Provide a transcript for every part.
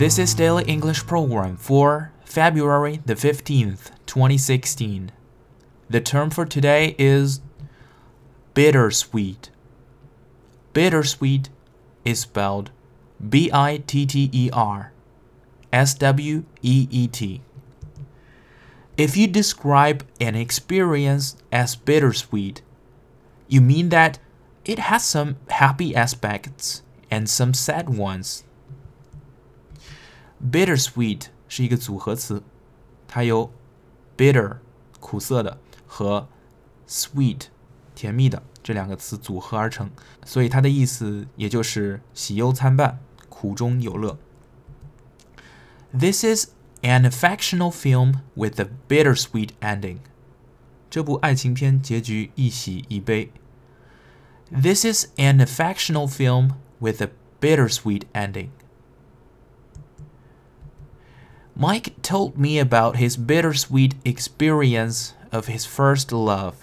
This is Daily English Program for February the 15th, 2016. The term for today is bittersweet. Bittersweet is spelled B I T T E R S W E E T. If you describe an experience as bittersweet, you mean that it has some happy aspects and some sad ones Bittersweet 是一个组合词，它由 bitter 苦涩的和 sweet 甜蜜的这两个词组合而成，所以它的意思也就是喜忧参半，苦中有乐。This is an affectional film with a bittersweet ending. 这部爱情片结局一喜一悲。This is an affectional film with a bittersweet ending. Mike told me about his bittersweet experience of his first love.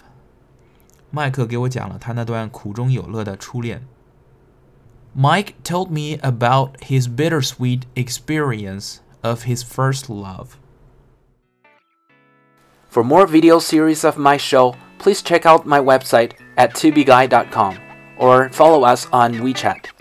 麦克给我讲了他那段苦中有乐的初恋。Mike told me about his bittersweet experience of his first love. For more video series of my show, please check out my website at tubeguy.com or follow us on WeChat.